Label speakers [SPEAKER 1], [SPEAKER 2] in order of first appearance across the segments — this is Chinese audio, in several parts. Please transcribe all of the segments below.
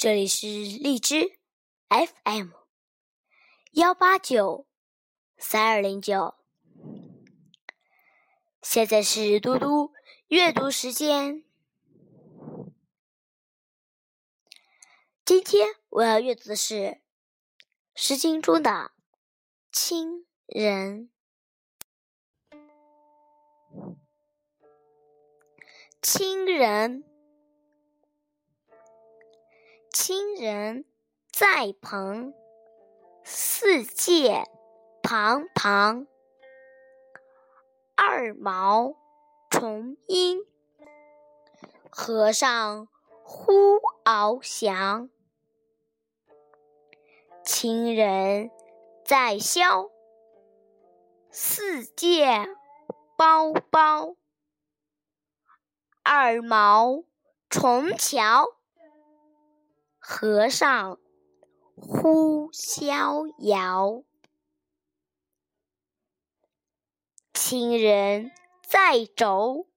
[SPEAKER 1] 这里是荔枝 FM 幺八九三二零九，现在是嘟嘟阅读时间。今天我要阅读的是《诗经》中的《亲人》。亲人，亲人在旁，四界旁旁。二毛重音，河上呼翱翔。亲人在萧，四界包包。二毛重桥，和尚呼逍遥。亲人在轴，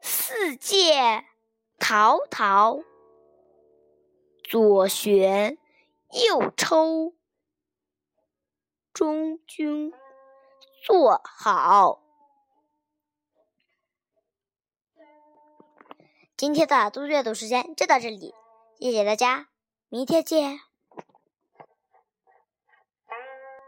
[SPEAKER 1] 四界陶陶。左旋右抽，中军坐好。今天的读阅读时间就到这里，谢谢大家，明天见。